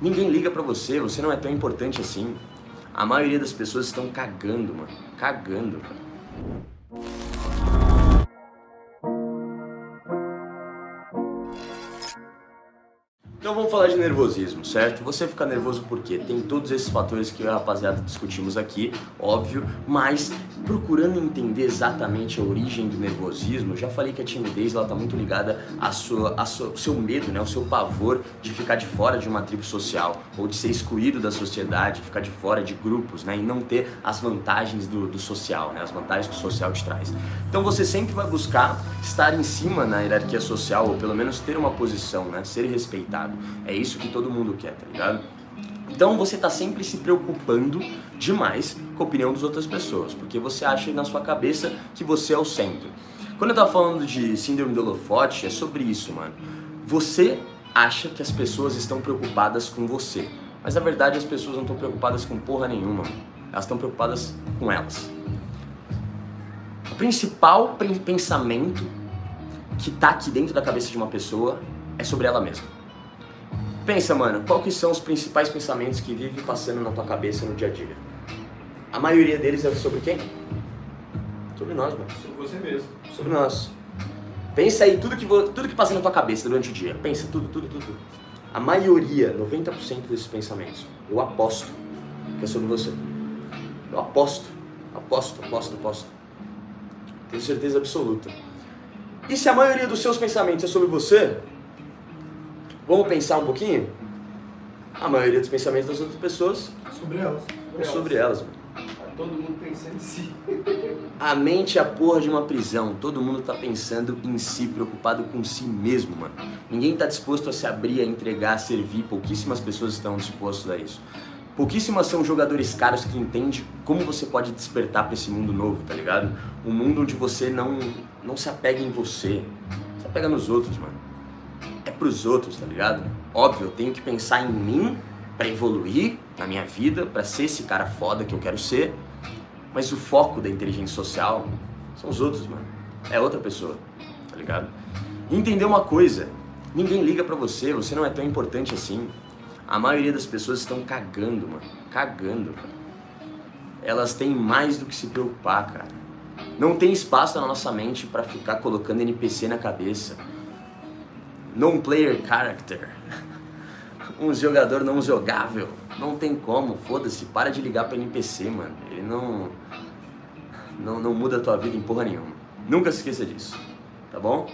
Ninguém liga pra você, você não é tão importante assim. A maioria das pessoas estão cagando, mano. Cagando, cara. Então vamos falar de nervosismo, certo? Você fica nervoso por quê? Tem todos esses fatores que eu e a rapaziada discutimos aqui, óbvio, mas procurando entender exatamente a origem do nervosismo, já falei que a timidez ela tá muito ligada à sua, à sua, ao seu medo, né? ao seu pavor de ficar de fora de uma tribo social, ou de ser excluído da sociedade, ficar de fora de grupos, né? E não ter as vantagens do, do social, né? As vantagens que o social te traz. Então você sempre vai buscar estar em cima na hierarquia social, ou pelo menos ter uma posição, né? Ser respeitado. É isso que todo mundo quer, tá ligado? Então você tá sempre se preocupando demais com a opinião das outras pessoas, porque você acha na sua cabeça que você é o centro. Quando eu tava falando de síndrome do holofote, é sobre isso, mano. Você acha que as pessoas estão preocupadas com você, mas na verdade as pessoas não estão preocupadas com porra nenhuma. Elas estão preocupadas com elas. O principal pensamento que tá aqui dentro da cabeça de uma pessoa é sobre ela mesma. Pensa, mano, qual que são os principais pensamentos que vivem passando na tua cabeça no dia a dia? A maioria deles é sobre quem? Sobre nós, mano. Sobre você mesmo. Sobre nós. Pensa aí tudo que, tudo que passa na tua cabeça durante o dia. Pensa tudo, tudo, tudo. tudo. A maioria, 90% desses pensamentos, eu aposto que é sobre você. Eu aposto, aposto, aposto, aposto. Tenho certeza absoluta. E se a maioria dos seus pensamentos é sobre você, Vamos pensar um pouquinho? A maioria dos pensamentos das outras pessoas sobre elas. é sobre elas, mano. Todo mundo pensando em si. A mente é a porra de uma prisão. Todo mundo tá pensando em si, preocupado com si mesmo, mano. Ninguém tá disposto a se abrir, a entregar, a servir. Pouquíssimas pessoas estão dispostas a isso. Pouquíssimas são jogadores caros que entendem como você pode despertar para esse mundo novo, tá ligado? Um mundo onde você não, não se apega em você, se apega nos outros, mano pros outros, tá ligado? Óbvio, eu tenho que pensar em mim para evoluir na minha vida, para ser esse cara foda que eu quero ser. Mas o foco da inteligência social são os outros, mano. É outra pessoa, tá ligado? E entender uma coisa, ninguém liga para você, você não é tão importante assim. A maioria das pessoas estão cagando, mano. Cagando, cara. Elas têm mais do que se preocupar, cara. Não tem espaço na nossa mente para ficar colocando NPC na cabeça non-player character. Um jogador não jogável. Não tem como, foda-se, para de ligar para NPC, mano. Ele não, não não muda a tua vida em porra nenhuma. Nunca se esqueça disso, tá bom?